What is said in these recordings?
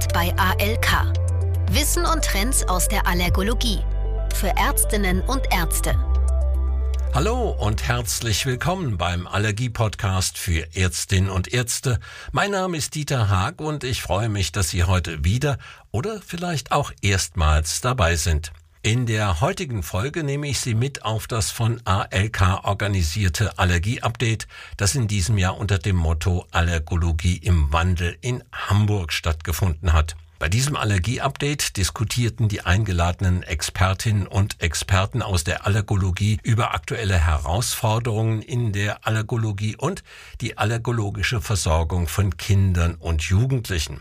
Expert bei ALK. Wissen und Trends aus der Allergologie. Für Ärztinnen und Ärzte. Hallo und herzlich willkommen beim Allergie-Podcast für Ärztinnen und Ärzte. Mein Name ist Dieter Haag und ich freue mich, dass Sie heute wieder oder vielleicht auch erstmals dabei sind. In der heutigen Folge nehme ich Sie mit auf das von ALK organisierte Allergie-Update, das in diesem Jahr unter dem Motto Allergologie im Wandel in Hamburg stattgefunden hat. Bei diesem Allergie-Update diskutierten die eingeladenen Expertinnen und Experten aus der Allergologie über aktuelle Herausforderungen in der Allergologie und die allergologische Versorgung von Kindern und Jugendlichen.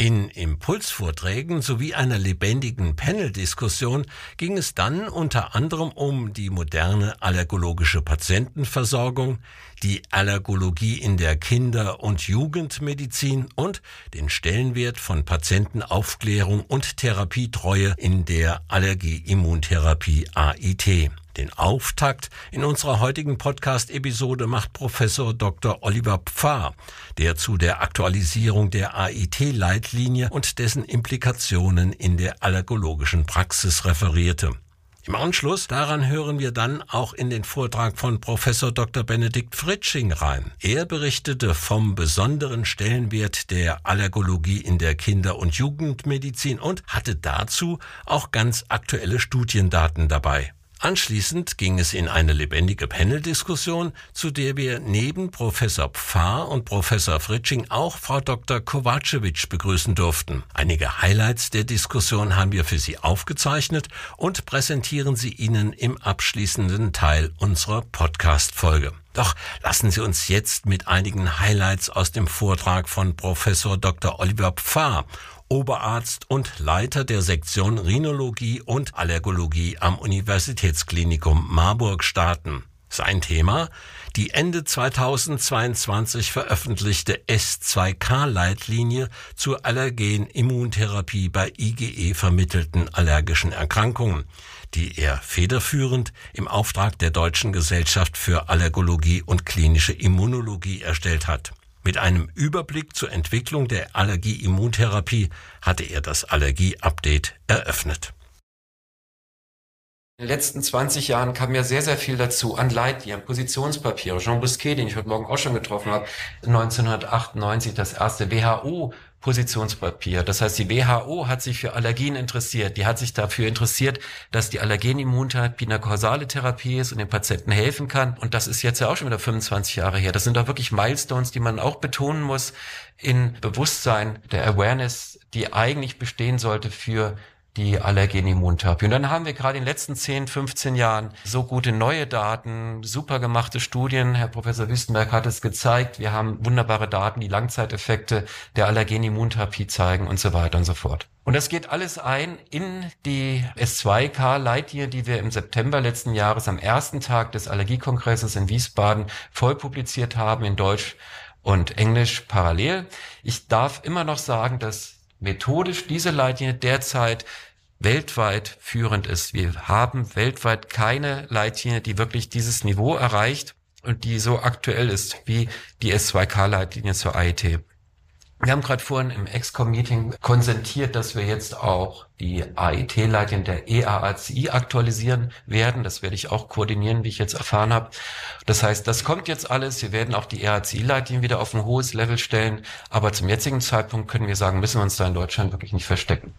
In Impulsvorträgen sowie einer lebendigen Paneldiskussion ging es dann unter anderem um die moderne allergologische Patientenversorgung, die Allergologie in der Kinder- und Jugendmedizin und den Stellenwert von Patientenaufklärung und Therapietreue in der Allergie-Immuntherapie AIT. Den Auftakt in unserer heutigen Podcast-Episode macht Professor Dr. Oliver Pfarr, der zu der Aktualisierung der AIT-Leitlinie und dessen Implikationen in der allergologischen Praxis referierte. Im Anschluss daran hören wir dann auch in den Vortrag von Professor Dr. Benedikt Fritsching rein. Er berichtete vom besonderen Stellenwert der Allergologie in der Kinder- und Jugendmedizin und hatte dazu auch ganz aktuelle Studiendaten dabei. Anschließend ging es in eine lebendige Paneldiskussion, zu der wir neben Professor Pfarr und Professor Fritsching auch Frau Dr. Kovacevic begrüßen durften. Einige Highlights der Diskussion haben wir für Sie aufgezeichnet und präsentieren sie Ihnen im abschließenden Teil unserer Podcast-Folge. Doch lassen Sie uns jetzt mit einigen Highlights aus dem Vortrag von Professor Dr. Oliver Pfarr Oberarzt und Leiter der Sektion Rhinologie und Allergologie am Universitätsklinikum Marburg starten. Sein Thema die Ende 2022 veröffentlichte S2K-Leitlinie zur Allergen-Immuntherapie bei IgE vermittelten allergischen Erkrankungen, die er federführend im Auftrag der Deutschen Gesellschaft für Allergologie und klinische Immunologie erstellt hat. Mit einem Überblick zur Entwicklung der Allergie-Immuntherapie hatte er das Allergie-Update eröffnet. In den letzten 20 Jahren kam ja sehr, sehr viel dazu an Leitlinien, Positionspapiere. Jean Bousquet, den ich heute Morgen auch schon getroffen habe, 1998 das erste WHO Positionspapier. Das heißt, die WHO hat sich für Allergien interessiert. Die hat sich dafür interessiert, dass die Allergenimmuntherapie eine kausale Therapie ist und den Patienten helfen kann. Und das ist jetzt ja auch schon wieder 25 Jahre her. Das sind doch wirklich Milestones, die man auch betonen muss in Bewusstsein der Awareness, die eigentlich bestehen sollte für die Allergenimmuntherapie. Und dann haben wir gerade in den letzten 10, 15 Jahren so gute neue Daten, super gemachte Studien. Herr Professor Wüstenberg hat es gezeigt. Wir haben wunderbare Daten, die Langzeiteffekte der Allergenimmuntherapie zeigen und so weiter und so fort. Und das geht alles ein in die S2K-Leitlinie, die wir im September letzten Jahres am ersten Tag des Allergiekongresses in Wiesbaden voll publiziert haben in Deutsch und Englisch parallel. Ich darf immer noch sagen, dass methodisch diese Leitlinie derzeit weltweit führend ist. Wir haben weltweit keine Leitlinie, die wirklich dieses Niveau erreicht und die so aktuell ist wie die S2K-Leitlinie zur AIT. Wir haben gerade vorhin im EXCOM-Meeting konsentiert, dass wir jetzt auch die AIT-Leitlinien der EAACI aktualisieren werden. Das werde ich auch koordinieren, wie ich jetzt erfahren habe. Das heißt, das kommt jetzt alles. Wir werden auch die EAACI-Leitlinien wieder auf ein hohes Level stellen. Aber zum jetzigen Zeitpunkt können wir sagen, müssen wir uns da in Deutschland wirklich nicht verstecken.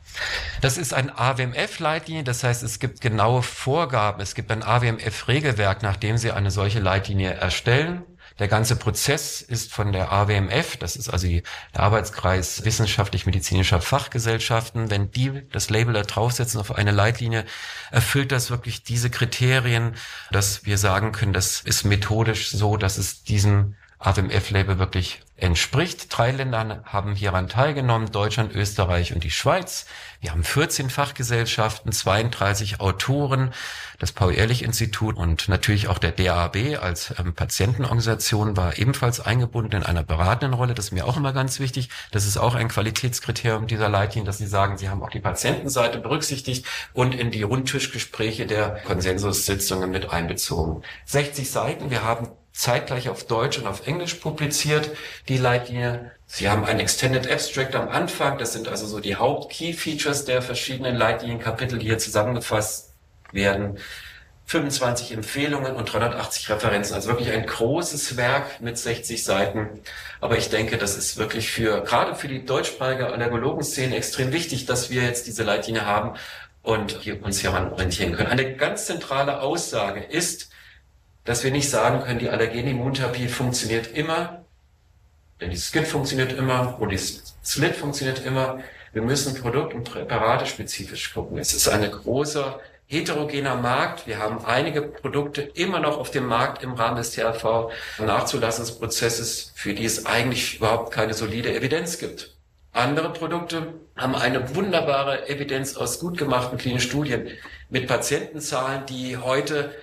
Das ist ein AWMF-Leitlinie. Das heißt, es gibt genaue Vorgaben. Es gibt ein AWMF-Regelwerk, nachdem Sie eine solche Leitlinie erstellen. Der ganze Prozess ist von der AWMF, das ist also der Arbeitskreis wissenschaftlich-medizinischer Fachgesellschaften, wenn die das Label da draufsetzen auf eine Leitlinie, erfüllt das wirklich diese Kriterien, dass wir sagen können, das ist methodisch so, dass es diesem AWMF-Label wirklich entspricht. Drei Länder haben hieran teilgenommen, Deutschland, Österreich und die Schweiz. Wir haben 14 Fachgesellschaften, 32 Autoren, das Paul-Ehrlich-Institut und natürlich auch der DAB als ähm, Patientenorganisation war ebenfalls eingebunden in einer beratenden Rolle. Das ist mir auch immer ganz wichtig. Das ist auch ein Qualitätskriterium dieser Leitlinie, dass Sie sagen, Sie haben auch die Patientenseite berücksichtigt und in die Rundtischgespräche der Konsensussitzungen mit einbezogen. 60 Seiten. Wir haben zeitgleich auf Deutsch und auf Englisch publiziert, die Leitlinie Sie haben ein Extended Abstract am Anfang. Das sind also so die Haupt-Key-Features der verschiedenen Leitlinienkapitel, die hier zusammengefasst werden. 25 Empfehlungen und 380 Referenzen. Also wirklich ein großes Werk mit 60 Seiten. Aber ich denke, das ist wirklich für, gerade für die deutschsprachige Allergologenszene extrem wichtig, dass wir jetzt diese Leitlinie haben und hier uns hieran orientieren können. Eine ganz zentrale Aussage ist, dass wir nicht sagen können, die Allergenimmuntherapie funktioniert immer, denn die Skin funktioniert immer und die Slit funktioniert immer. Wir müssen Produkt- und Präparate spezifisch gucken. Es ist eine große heterogener Markt. Wir haben einige Produkte immer noch auf dem Markt im Rahmen des THV-Nachzulassungsprozesses, für die es eigentlich überhaupt keine solide Evidenz gibt. Andere Produkte haben eine wunderbare Evidenz aus gut gemachten klinischen Studien mit Patientenzahlen, die heute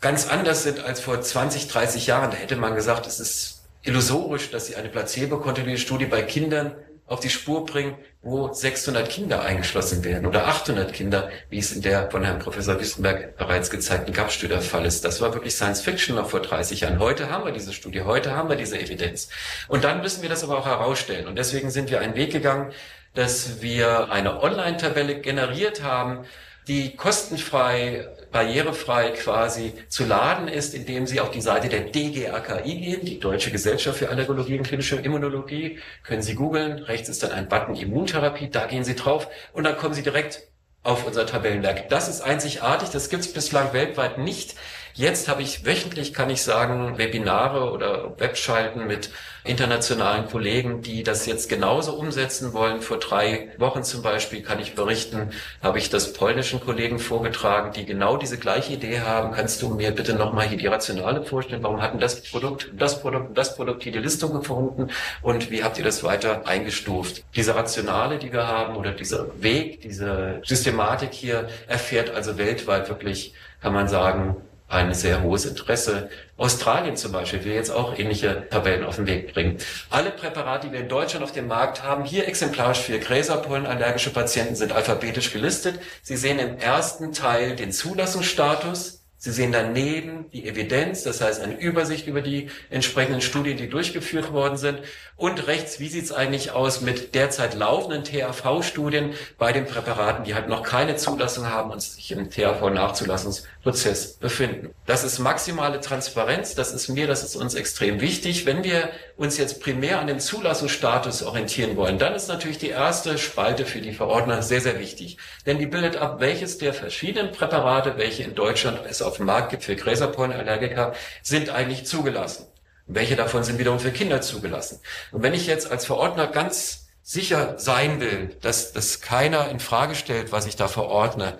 ganz anders sind als vor 20, 30 Jahren. Da hätte man gesagt, es ist illusorisch, dass sie eine placebo-kontinuierliche Studie bei Kindern auf die Spur bringen, wo 600 Kinder eingeschlossen werden oder 800 Kinder, wie es in der von Herrn Professor Wüstenberg bereits gezeigten GAP-Studie der Fall ist. Das war wirklich Science Fiction noch vor 30 Jahren. Heute haben wir diese Studie, heute haben wir diese Evidenz. Und dann müssen wir das aber auch herausstellen. Und deswegen sind wir einen Weg gegangen, dass wir eine Online-Tabelle generiert haben, die kostenfrei, barrierefrei quasi zu laden ist, indem Sie auf die Seite der DGAKI gehen, die Deutsche Gesellschaft für Allergologie und klinische Immunologie. Können Sie googeln. Rechts ist dann ein Button Immuntherapie. Da gehen Sie drauf und dann kommen Sie direkt auf unser Tabellenwerk. Das ist einzigartig. Das gibt es bislang weltweit nicht. Jetzt habe ich wöchentlich, kann ich sagen, Webinare oder Webschalten mit internationalen Kollegen, die das jetzt genauso umsetzen wollen. Vor drei Wochen zum Beispiel kann ich berichten, habe ich das polnischen Kollegen vorgetragen, die genau diese gleiche Idee haben. Kannst du mir bitte nochmal hier die Rationale vorstellen? Warum hatten das Produkt, das Produkt, das Produkt hier die Listung gefunden? Und wie habt ihr das weiter eingestuft? Diese Rationale, die wir haben oder dieser Weg, diese Systematik hier erfährt also weltweit wirklich, kann man sagen, ein sehr hohes Interesse. Australien zum Beispiel will jetzt auch ähnliche Tabellen auf den Weg bringen. Alle Präparate, die wir in Deutschland auf dem Markt haben, hier exemplarisch für Gräserpollenallergische Patienten, sind alphabetisch gelistet. Sie sehen im ersten Teil den Zulassungsstatus, Sie sehen daneben die Evidenz, das heißt eine Übersicht über die entsprechenden Studien, die durchgeführt worden sind. Und rechts, wie sieht es eigentlich aus mit derzeit laufenden THV-Studien bei den Präparaten, die halt noch keine Zulassung haben und sich im THV-Nachzulassungsprozess befinden. Das ist maximale Transparenz, das ist mir, das ist uns extrem wichtig. Wenn wir uns jetzt primär an dem Zulassungsstatus orientieren wollen, dann ist natürlich die erste Spalte für die Verordner sehr, sehr wichtig. Denn die bildet ab, welches der verschiedenen Präparate, welche in Deutschland es auf dem Markt gibt für Gräserpollenallergiker, sind eigentlich zugelassen. welche davon sind wiederum für Kinder zugelassen. Und wenn ich jetzt als Verordner ganz sicher sein will, dass das keiner in Frage stellt, was ich da verordne,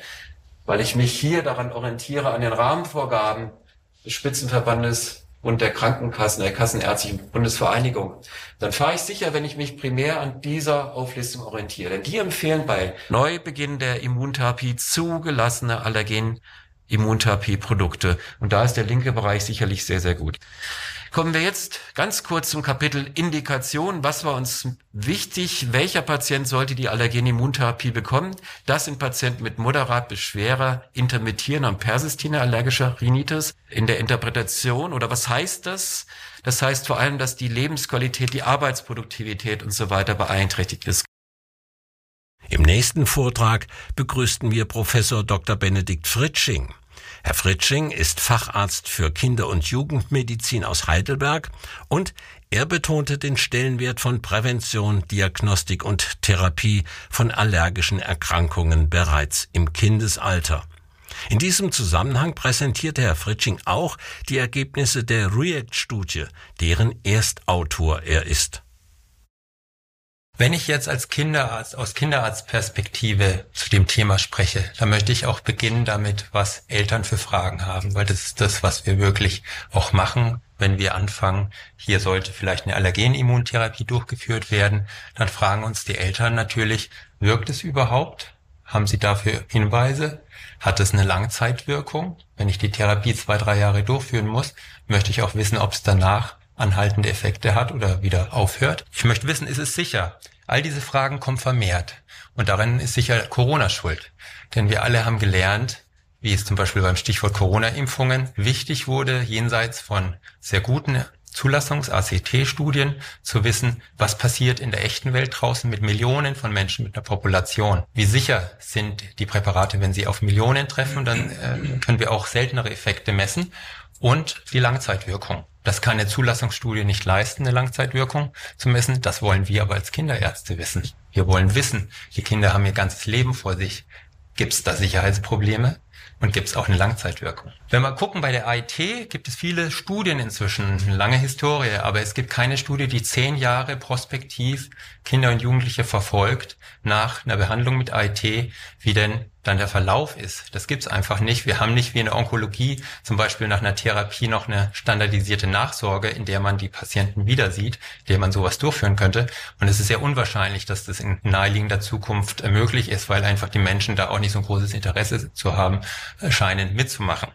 weil ich mich hier daran orientiere an den Rahmenvorgaben des Spitzenverbandes und der Krankenkassen, der Kassenärztlichen Bundesvereinigung, dann fahre ich sicher, wenn ich mich primär an dieser Auflistung orientiere. Denn die empfehlen bei Neubeginn der Immuntherapie zugelassene Allergen Immuntherapieprodukte. Und da ist der linke Bereich sicherlich sehr, sehr gut. Kommen wir jetzt ganz kurz zum Kapitel Indikation. Was war uns wichtig? Welcher Patient sollte die Allergen-Immuntherapie bekommen? Das sind Patienten mit moderat bis schwerer intermittierender und persistierender allergischer Rhinitis. In der Interpretation oder was heißt das? Das heißt vor allem, dass die Lebensqualität, die Arbeitsproduktivität und so weiter beeinträchtigt ist. Im nächsten Vortrag begrüßten wir Professor Dr. Benedikt Fritsching. Herr Fritsching ist Facharzt für Kinder- und Jugendmedizin aus Heidelberg und er betonte den Stellenwert von Prävention, Diagnostik und Therapie von allergischen Erkrankungen bereits im Kindesalter. In diesem Zusammenhang präsentierte Herr Fritsching auch die Ergebnisse der REACT-Studie, deren Erstautor er ist. Wenn ich jetzt als Kinderarzt aus Kinderarztperspektive zu dem Thema spreche, dann möchte ich auch beginnen damit, was Eltern für Fragen haben, weil das ist das, was wir wirklich auch machen, wenn wir anfangen, hier sollte vielleicht eine Allergenimmuntherapie durchgeführt werden, dann fragen uns die Eltern natürlich, wirkt es überhaupt? Haben sie dafür Hinweise? Hat es eine Langzeitwirkung? Wenn ich die Therapie zwei, drei Jahre durchführen muss, möchte ich auch wissen, ob es danach anhaltende Effekte hat oder wieder aufhört. Ich möchte wissen, ist es sicher? All diese Fragen kommen vermehrt. Und darin ist sicher Corona schuld. Denn wir alle haben gelernt, wie es zum Beispiel beim Stichwort Corona-Impfungen wichtig wurde, jenseits von sehr guten Zulassungs-ACT-Studien zu wissen, was passiert in der echten Welt draußen mit Millionen von Menschen, mit einer Population. Wie sicher sind die Präparate, wenn sie auf Millionen treffen? Dann äh, können wir auch seltenere Effekte messen. Und die Langzeitwirkung. Das kann eine Zulassungsstudie nicht leisten, eine Langzeitwirkung zu messen. Das wollen wir aber als Kinderärzte wissen. Wir wollen wissen, die Kinder haben ihr ganzes Leben vor sich. Gibt es da Sicherheitsprobleme? und gibt es auch eine Langzeitwirkung. Wenn wir gucken bei der IT, gibt es viele Studien inzwischen, eine lange Historie, aber es gibt keine Studie, die zehn Jahre prospektiv Kinder und Jugendliche verfolgt nach einer Behandlung mit IT, wie denn dann der Verlauf ist. Das gibt's einfach nicht. Wir haben nicht wie in der Onkologie zum Beispiel nach einer Therapie noch eine standardisierte Nachsorge, in der man die Patienten wieder sieht, in der man sowas durchführen könnte. Und es ist sehr unwahrscheinlich, dass das in naheliegender Zukunft möglich ist, weil einfach die Menschen da auch nicht so ein großes Interesse zu haben, scheinen mitzumachen.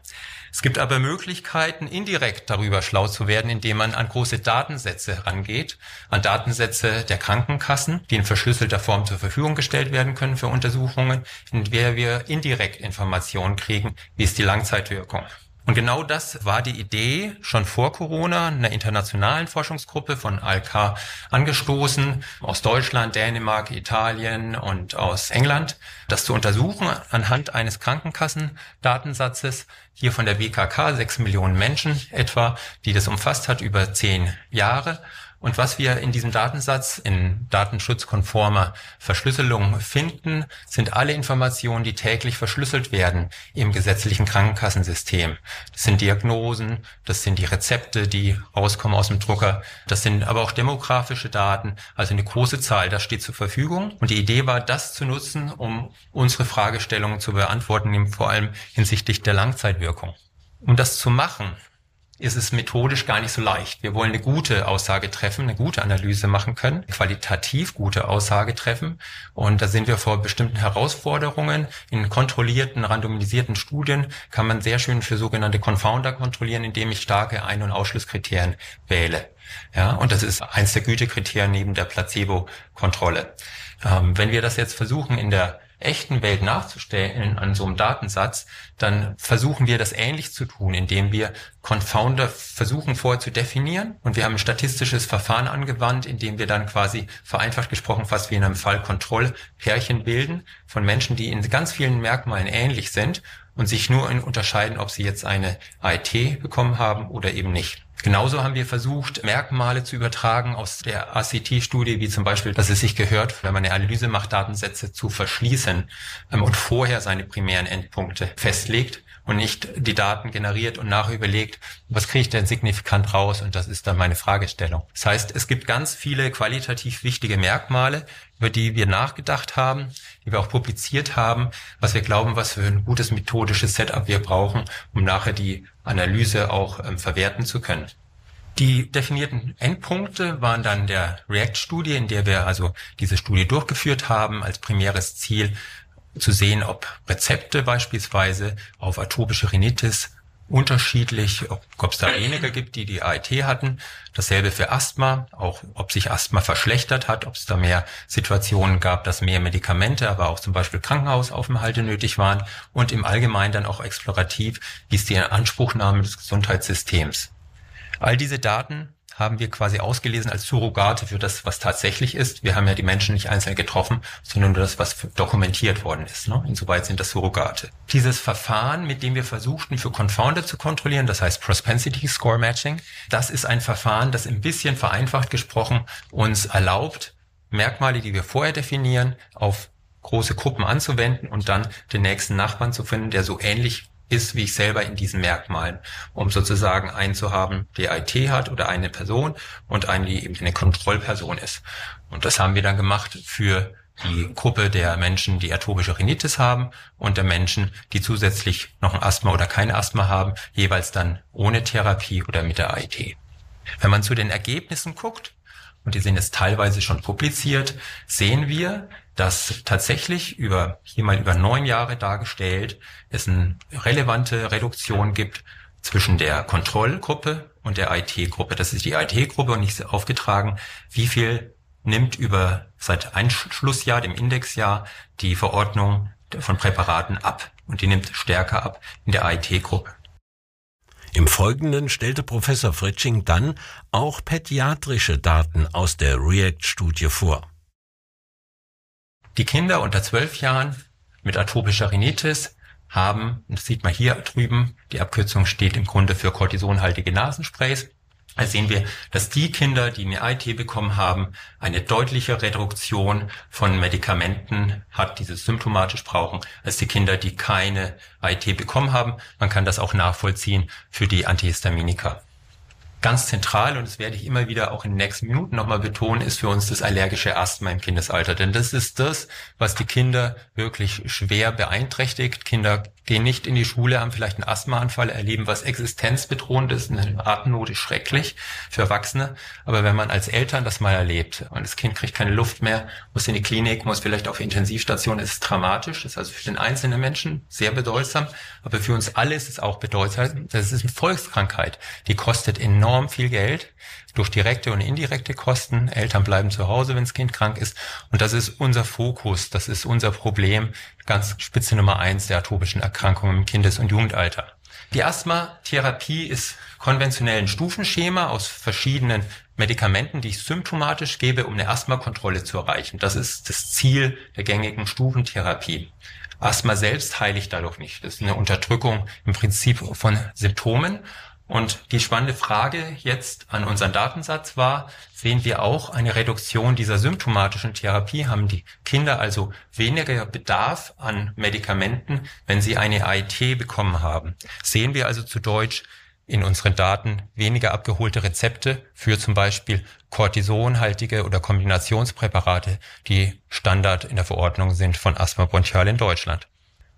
Es gibt aber Möglichkeiten, indirekt darüber schlau zu werden, indem man an große Datensätze rangeht, an Datensätze der Krankenkassen, die in verschlüsselter Form zur Verfügung gestellt werden können für Untersuchungen, in der wir indirekt Informationen kriegen, wie ist die Langzeitwirkung. Und genau das war die Idee schon vor Corona einer internationalen Forschungsgruppe von ALK angestoßen, aus Deutschland, Dänemark, Italien und aus England, das zu untersuchen anhand eines Krankenkassendatensatzes, hier von der BKK, sechs Millionen Menschen etwa, die das umfasst hat über zehn Jahre und was wir in diesem Datensatz in datenschutzkonformer Verschlüsselung finden, sind alle Informationen, die täglich verschlüsselt werden im gesetzlichen Krankenkassensystem. Das sind Diagnosen, das sind die Rezepte, die rauskommen aus dem Drucker, das sind aber auch demografische Daten, also eine große Zahl, das steht zur Verfügung. Und die Idee war, das zu nutzen, um unsere Fragestellungen zu beantworten, vor allem hinsichtlich der Langzeitwirkung. Um das zu machen, ist es methodisch gar nicht so leicht. Wir wollen eine gute Aussage treffen, eine gute Analyse machen können, qualitativ gute Aussage treffen. Und da sind wir vor bestimmten Herausforderungen. In kontrollierten, randomisierten Studien kann man sehr schön für sogenannte Confounder kontrollieren, indem ich starke Ein- und Ausschlusskriterien wähle. Ja, und das ist eins der Gütekriterien neben der Placebo-Kontrolle. Ähm, wenn wir das jetzt versuchen in der echten Welt nachzustellen an so einem Datensatz, dann versuchen wir das ähnlich zu tun, indem wir Confounder versuchen vorher zu definieren und wir haben ein statistisches Verfahren angewandt, indem wir dann quasi vereinfacht gesprochen fast wie in einem Fall Kontrollpärchen bilden von Menschen, die in ganz vielen Merkmalen ähnlich sind und sich nur unterscheiden, ob sie jetzt eine IT bekommen haben oder eben nicht. Genauso haben wir versucht, Merkmale zu übertragen aus der ACT-Studie, wie zum Beispiel, dass es sich gehört, wenn man eine Analyse macht, Datensätze zu verschließen ähm, und vorher seine primären Endpunkte festlegt und nicht die Daten generiert und nachher überlegt, was kriege ich denn signifikant raus? Und das ist dann meine Fragestellung. Das heißt, es gibt ganz viele qualitativ wichtige Merkmale, über die wir nachgedacht haben, die wir auch publiziert haben, was wir glauben, was für ein gutes methodisches Setup wir brauchen, um nachher die Analyse auch ähm, verwerten zu können. Die definierten Endpunkte waren dann der React-Studie, in der wir also diese Studie durchgeführt haben, als primäres Ziel zu sehen, ob Rezepte beispielsweise auf atopische Rhinitis unterschiedlich, ob es da weniger gibt, die die AIT hatten. Dasselbe für Asthma, auch ob sich Asthma verschlechtert hat, ob es da mehr Situationen gab, dass mehr Medikamente, aber auch zum Beispiel Krankenhausaufenthalte nötig waren und im Allgemeinen dann auch explorativ, wie ist die Anspruchnahme des Gesundheitssystems. All diese Daten haben wir quasi ausgelesen als Surrogate für das, was tatsächlich ist. Wir haben ja die Menschen nicht einzeln getroffen, sondern nur das, was dokumentiert worden ist. Ne? Insoweit sind das Surrogate. Dieses Verfahren, mit dem wir versuchten, für Confounder zu kontrollieren, das heißt Propensity Score Matching, das ist ein Verfahren, das ein bisschen vereinfacht gesprochen uns erlaubt, Merkmale, die wir vorher definieren, auf große Gruppen anzuwenden und dann den nächsten Nachbarn zu finden, der so ähnlich ist wie ich selber in diesen Merkmalen, um sozusagen einen zu haben, der IT hat oder eine Person und einen, die eben eine Kontrollperson ist. Und das haben wir dann gemacht für die Gruppe der Menschen, die atopische Rhinitis haben und der Menschen, die zusätzlich noch ein Asthma oder kein Asthma haben, jeweils dann ohne Therapie oder mit der IT. Wenn man zu den Ergebnissen guckt, und die sind jetzt teilweise schon publiziert, sehen wir, dass tatsächlich über, hier mal über neun Jahre dargestellt, es eine relevante Reduktion gibt zwischen der Kontrollgruppe und der IT-Gruppe. Das ist die IT-Gruppe und nicht aufgetragen, wie viel nimmt über seit Einschlussjahr, dem Indexjahr, die Verordnung von Präparaten ab. Und die nimmt stärker ab in der IT-Gruppe. Im Folgenden stellte Professor Fritsching dann auch pädiatrische Daten aus der REACT-Studie vor. Die Kinder unter zwölf Jahren mit atopischer Rhinitis haben, das sieht man hier drüben, die Abkürzung steht im Grunde für kortisonhaltige Nasensprays, da sehen wir, dass die Kinder, die eine IT bekommen haben, eine deutliche Reduktion von Medikamenten hat, die sie symptomatisch brauchen, als die Kinder, die keine IT bekommen haben. Man kann das auch nachvollziehen für die Antihistaminika. Ganz zentral, und das werde ich immer wieder auch in den nächsten Minuten nochmal betonen, ist für uns das allergische Asthma im Kindesalter. Denn das ist das, was die Kinder wirklich schwer beeinträchtigt. Kinder gehen nicht in die Schule, haben vielleicht einen Asthmaanfall, erleben was existenzbedrohend ist. Eine Atemnot ist schrecklich für Erwachsene. Aber wenn man als Eltern das mal erlebt und das Kind kriegt keine Luft mehr, muss in die Klinik, muss vielleicht auf Intensivstation, ist es dramatisch. Das ist also für den einzelnen Menschen sehr bedeutsam. Aber für uns alle ist es auch bedeutsam. Das ist eine Volkskrankheit. Die kostet enorm viel Geld durch direkte und indirekte Kosten. Eltern bleiben zu Hause, wenn das Kind krank ist. Und das ist unser Fokus, das ist unser Problem, ganz Spitze Nummer eins der atopischen Erkrankungen im Kindes- und Jugendalter. Die Asthmatherapie ist konventionell ein Stufenschema aus verschiedenen Medikamenten, die ich symptomatisch gebe, um eine Asthmakontrolle zu erreichen. Das ist das Ziel der gängigen Stufentherapie. Asthma selbst heile ich dadurch nicht. Das ist eine Unterdrückung im Prinzip von Symptomen und die spannende Frage jetzt an unseren Datensatz war, sehen wir auch eine Reduktion dieser symptomatischen Therapie? Haben die Kinder also weniger Bedarf an Medikamenten, wenn sie eine AIT bekommen haben? Sehen wir also zu Deutsch in unseren Daten weniger abgeholte Rezepte für zum Beispiel Cortisonhaltige oder Kombinationspräparate, die Standard in der Verordnung sind von Asthma bronchial in Deutschland.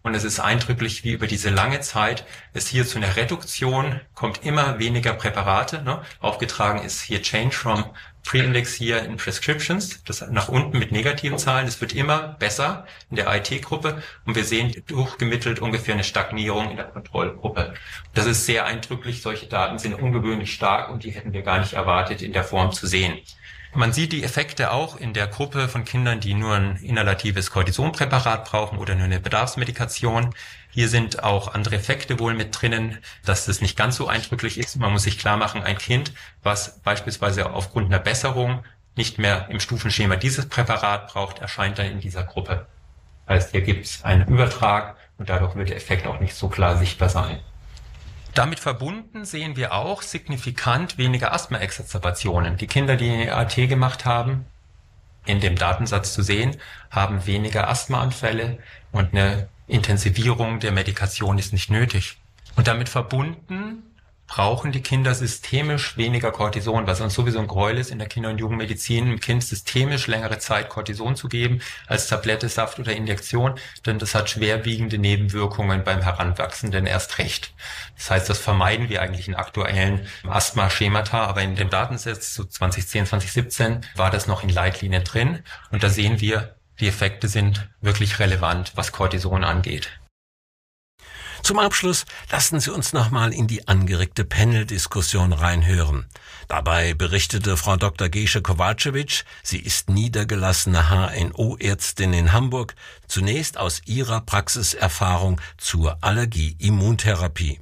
Und es ist eindrücklich, wie über diese lange Zeit es hier zu einer Reduktion kommt, immer weniger Präparate. Ne? Aufgetragen ist hier Change from Pre-Index hier in Prescriptions, das nach unten mit negativen Zahlen. Es wird immer besser in der IT-Gruppe und wir sehen durchgemittelt ungefähr eine Stagnierung in der Kontrollgruppe. Das ist sehr eindrücklich. Solche Daten sind ungewöhnlich stark und die hätten wir gar nicht erwartet in der Form zu sehen. Man sieht die Effekte auch in der Gruppe von Kindern, die nur ein inhalatives Cortisonpräparat brauchen oder nur eine Bedarfsmedikation. Hier sind auch andere Effekte wohl mit drinnen, dass das nicht ganz so eindrücklich ist. Man muss sich klar machen, ein Kind, was beispielsweise aufgrund einer Besserung nicht mehr im Stufenschema dieses Präparat braucht, erscheint dann in dieser Gruppe. Heißt, hier gibt es einen Übertrag und dadurch wird der Effekt auch nicht so klar sichtbar sein. Damit verbunden sehen wir auch signifikant weniger Asthma-Exacerbationen. Die Kinder, die eine AT gemacht haben, in dem Datensatz zu sehen, haben weniger Asthmaanfälle und eine Intensivierung der Medikation ist nicht nötig. Und damit verbunden brauchen die Kinder systemisch weniger Cortison, was uns sowieso ein Gräuel ist in der Kinder- und Jugendmedizin, dem Kind systemisch längere Zeit Cortison zu geben als Tablette, Saft oder Injektion, denn das hat schwerwiegende Nebenwirkungen beim Heranwachsenden erst recht. Das heißt, das vermeiden wir eigentlich in aktuellen Asthma-Schemata, aber in dem Datensatz zu 2010, 2017 war das noch in Leitlinien drin und da sehen wir, die Effekte sind wirklich relevant, was Cortison angeht. Zum Abschluss lassen Sie uns nochmal in die angeregte Panel-Diskussion reinhören. Dabei berichtete Frau Dr. Gesche Kovacevic, sie ist niedergelassene HNO-Ärztin in Hamburg, zunächst aus ihrer Praxiserfahrung zur Allergie-Immuntherapie.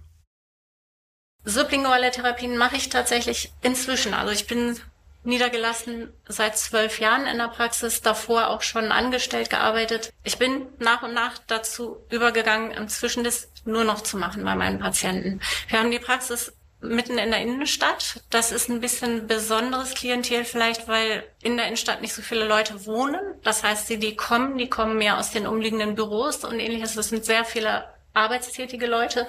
Sublinguale Therapien mache ich tatsächlich inzwischen. Also ich bin niedergelassen seit zwölf Jahren in der Praxis, davor auch schon angestellt gearbeitet. Ich bin nach und nach dazu übergegangen, inzwischen das nur noch zu machen bei meinen Patienten. Wir haben die Praxis mitten in der Innenstadt. Das ist ein bisschen besonderes Klientel vielleicht, weil in der Innenstadt nicht so viele Leute wohnen. Das heißt, die, die kommen, die kommen mehr aus den umliegenden Büros und ähnliches. Das sind sehr viele arbeitstätige Leute,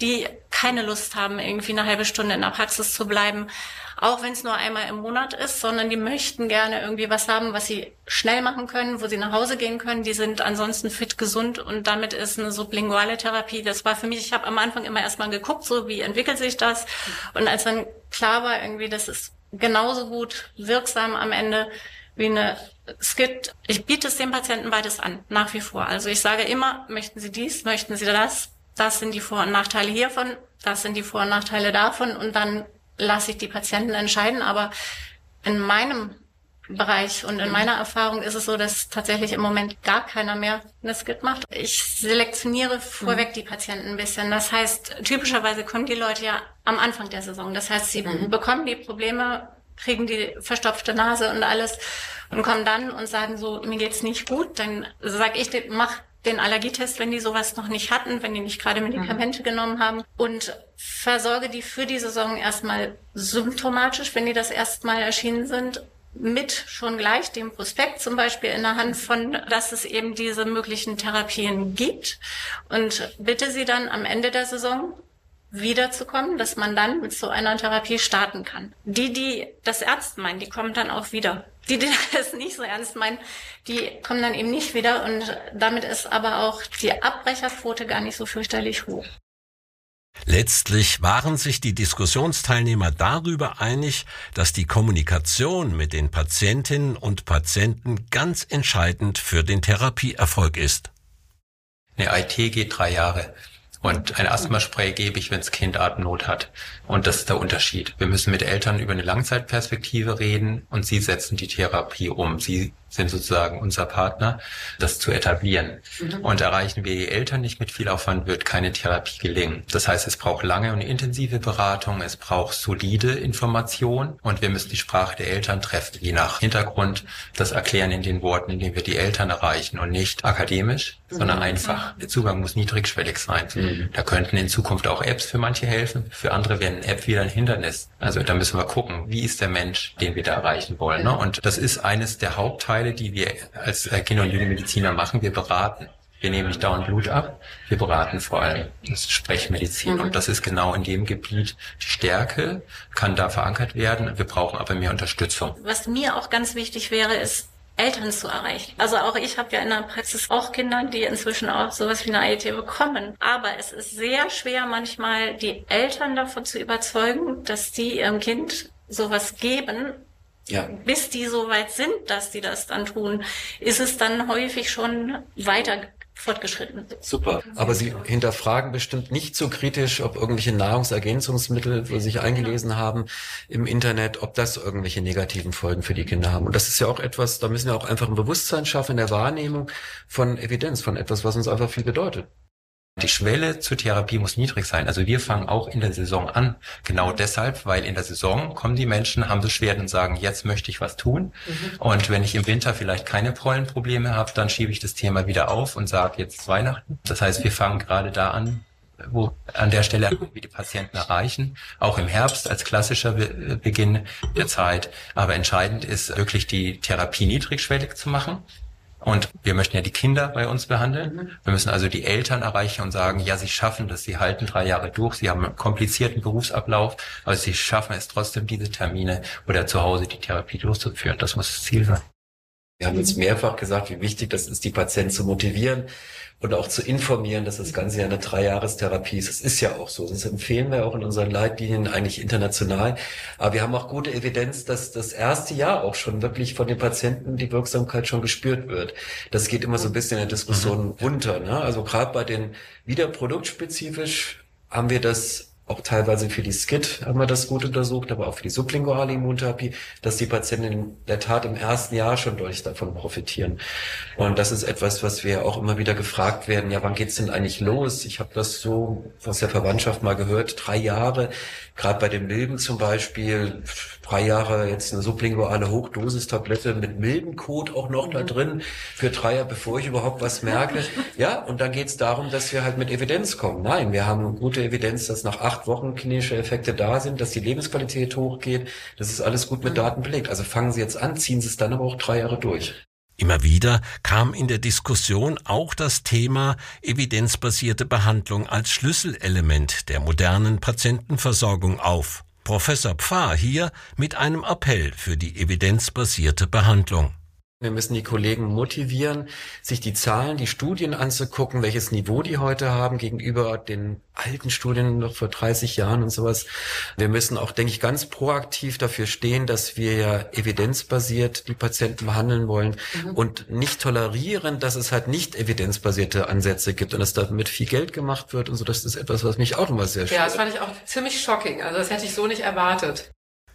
die keine Lust haben, irgendwie eine halbe Stunde in der Praxis zu bleiben auch wenn es nur einmal im Monat ist, sondern die möchten gerne irgendwie was haben, was sie schnell machen können, wo sie nach Hause gehen können. Die sind ansonsten fit, gesund und damit ist eine sublinguale Therapie. Das war für mich, ich habe am Anfang immer erstmal geguckt, so wie entwickelt sich das. Und als dann klar war, irgendwie, das ist genauso gut wirksam am Ende wie eine Skit. Ich biete es den Patienten beides an, nach wie vor. Also ich sage immer, möchten Sie dies, möchten Sie das? Das sind die Vor- und Nachteile hiervon, das sind die Vor- und Nachteile davon und dann lasse ich die Patienten entscheiden. Aber in meinem Bereich. Und in meiner Erfahrung ist es so, dass tatsächlich im Moment gar keiner mehr eine Skit macht. Ich selektioniere vorweg mhm. die Patienten ein bisschen. Das heißt, typischerweise kommen die Leute ja am Anfang der Saison. Das heißt, sie mhm. bekommen die Probleme, kriegen die verstopfte Nase und alles und kommen dann und sagen so, mir geht's nicht gut. Dann sag ich, mach den Allergietest, wenn die sowas noch nicht hatten, wenn die nicht gerade Medikamente mhm. genommen haben und versorge die für die Saison erstmal symptomatisch, wenn die das erstmal erschienen sind mit schon gleich dem Prospekt zum Beispiel in der Hand von, dass es eben diese möglichen Therapien gibt und bitte sie dann am Ende der Saison wiederzukommen, dass man dann mit so einer Therapie starten kann. Die, die das ernst meinen, die kommen dann auch wieder. Die, die das nicht so ernst meinen, die kommen dann eben nicht wieder und damit ist aber auch die Abbrecherquote gar nicht so fürchterlich hoch. Letztlich waren sich die Diskussionsteilnehmer darüber einig, dass die Kommunikation mit den Patientinnen und Patienten ganz entscheidend für den Therapieerfolg ist. Eine IT geht drei Jahre. Und ein Asthmaspray gebe ich, wenn das Kind Atemnot hat. Und das ist der Unterschied. Wir müssen mit Eltern über eine Langzeitperspektive reden und sie setzen die Therapie um. Sie sind sozusagen unser Partner, das zu etablieren. Mhm. Und erreichen wir die Eltern nicht mit viel Aufwand, wird keine Therapie gelingen. Das heißt, es braucht lange und intensive Beratung, es braucht solide Information und wir müssen die Sprache der Eltern treffen, je nach Hintergrund, das erklären in den Worten, indem wir die Eltern erreichen und nicht akademisch, mhm. sondern einfach. Der Zugang muss niedrigschwellig sein. Mhm. Da könnten in Zukunft auch Apps für manche helfen, für andere werden App wieder ein Hindernis. Also da müssen wir gucken, wie ist der Mensch, den wir da erreichen wollen. Ne? Und das ist eines der Hauptteile Teile, die wir als äh, Kinder- und Jugendmediziner machen. Wir beraten. Wir nehmen nicht dauernd Blut ab, wir beraten vor allem. Das ist Sprechmedizin. Mhm. Und das ist genau in dem Gebiet die Stärke, kann da verankert werden. Wir brauchen aber mehr Unterstützung. Was mir auch ganz wichtig wäre, ist, Eltern zu erreichen. Also auch ich habe ja in der Praxis auch Kinder, die inzwischen auch sowas wie eine AET bekommen. Aber es ist sehr schwer manchmal die Eltern davon zu überzeugen, dass die ihrem Kind sowas geben, ja. bis die so weit sind, dass die das dann tun, ist es dann häufig schon weiter fortgeschritten. Super. Aber Sie hinterfragen bestimmt nicht so kritisch, ob irgendwelche Nahrungsergänzungsmittel, wo Sie sich eingelesen haben im Internet, ob das irgendwelche negativen Folgen für die Kinder haben. Und das ist ja auch etwas, da müssen wir auch einfach ein Bewusstsein schaffen in der Wahrnehmung von Evidenz, von etwas, was uns einfach viel bedeutet. Die Schwelle zur Therapie muss niedrig sein. Also wir fangen auch in der Saison an. Genau deshalb, weil in der Saison kommen die Menschen, haben Beschwerden und sagen, jetzt möchte ich was tun. Mhm. Und wenn ich im Winter vielleicht keine Pollenprobleme habe, dann schiebe ich das Thema wieder auf und sage jetzt Weihnachten. Das heißt, wir fangen gerade da an, wo an der Stelle wie die Patienten erreichen, auch im Herbst als klassischer Be Beginn der Zeit. Aber entscheidend ist wirklich die Therapie niedrigschwellig zu machen. Und wir möchten ja die Kinder bei uns behandeln. Mhm. Wir müssen also die Eltern erreichen und sagen, ja, sie schaffen das, sie halten drei Jahre durch, sie haben einen komplizierten Berufsablauf, aber sie schaffen es trotzdem, diese Termine oder zu Hause die Therapie durchzuführen. Das muss das Ziel sein. Wir haben jetzt mehrfach gesagt, wie wichtig das ist, die Patienten zu motivieren und auch zu informieren, dass das Ganze ja eine Dreijahrestherapie ist. Das ist ja auch so. Das empfehlen wir auch in unseren Leitlinien eigentlich international. Aber wir haben auch gute Evidenz, dass das erste Jahr auch schon wirklich von den Patienten die Wirksamkeit schon gespürt wird. Das geht immer so ein bisschen in der Diskussion mhm. runter. Ne? Also gerade bei den wieder produktspezifisch haben wir das auch teilweise für die SCIT haben wir das gut untersucht, aber auch für die sublinguale Immuntherapie, dass die Patienten in der Tat im ersten Jahr schon deutlich davon profitieren. Und das ist etwas, was wir auch immer wieder gefragt werden, ja, wann geht's denn eigentlich los? Ich habe das so aus der Verwandtschaft mal gehört, drei Jahre, gerade bei den Milben zum Beispiel, drei Jahre jetzt eine sublinguale Hochdosistablette mit Milbencode auch noch da drin für drei Jahre, bevor ich überhaupt was merke. Ja, und dann geht's darum, dass wir halt mit Evidenz kommen. Nein, wir haben gute Evidenz, dass nach acht Wochen klinische Effekte da sind, dass die Lebensqualität hochgeht. Das ist alles gut mit Daten belegt. Also fangen Sie jetzt an, ziehen Sie es dann aber auch drei Jahre durch. Immer wieder kam in der Diskussion auch das Thema evidenzbasierte Behandlung als Schlüsselelement der modernen Patientenversorgung auf. Professor Pfarr hier mit einem Appell für die evidenzbasierte Behandlung. Wir müssen die Kollegen motivieren, sich die Zahlen, die Studien anzugucken, welches Niveau die heute haben gegenüber den alten Studien noch vor 30 Jahren und sowas. Wir müssen auch, denke ich, ganz proaktiv dafür stehen, dass wir ja evidenzbasiert die Patienten behandeln wollen mhm. und nicht tolerieren, dass es halt nicht evidenzbasierte Ansätze gibt und dass damit viel Geld gemacht wird und so. Das ist etwas, was mich auch immer sehr schwer. Ja, das fand ich auch ziemlich shocking. Also das hätte ich so nicht erwartet.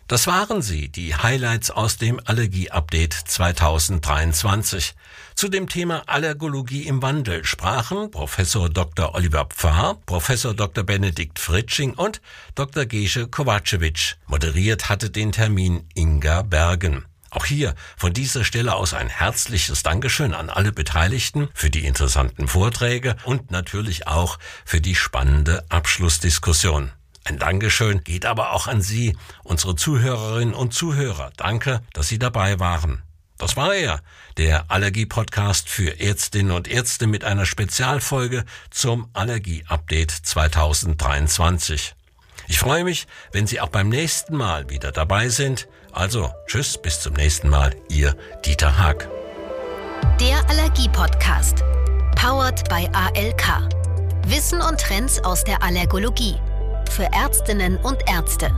Das waren sie, die Highlights aus dem Allergie-Update 2023. Zu dem Thema Allergologie im Wandel sprachen Professor Dr. Oliver Pfarr, Professor Dr. Benedikt Fritsching und Dr. Gesche Kovacevic. Moderiert hatte den Termin Inga Bergen. Auch hier von dieser Stelle aus ein herzliches Dankeschön an alle Beteiligten für die interessanten Vorträge und natürlich auch für die spannende Abschlussdiskussion. Ein Dankeschön geht aber auch an Sie, unsere Zuhörerinnen und Zuhörer. Danke, dass Sie dabei waren. Das war er, der Allergie-Podcast für Ärztinnen und Ärzte mit einer Spezialfolge zum Allergie-Update 2023. Ich freue mich, wenn Sie auch beim nächsten Mal wieder dabei sind. Also, tschüss, bis zum nächsten Mal, Ihr Dieter Haag. Der Allergie-Podcast. Powered by ALK. Wissen und Trends aus der Allergologie. Für Ärztinnen und Ärzte.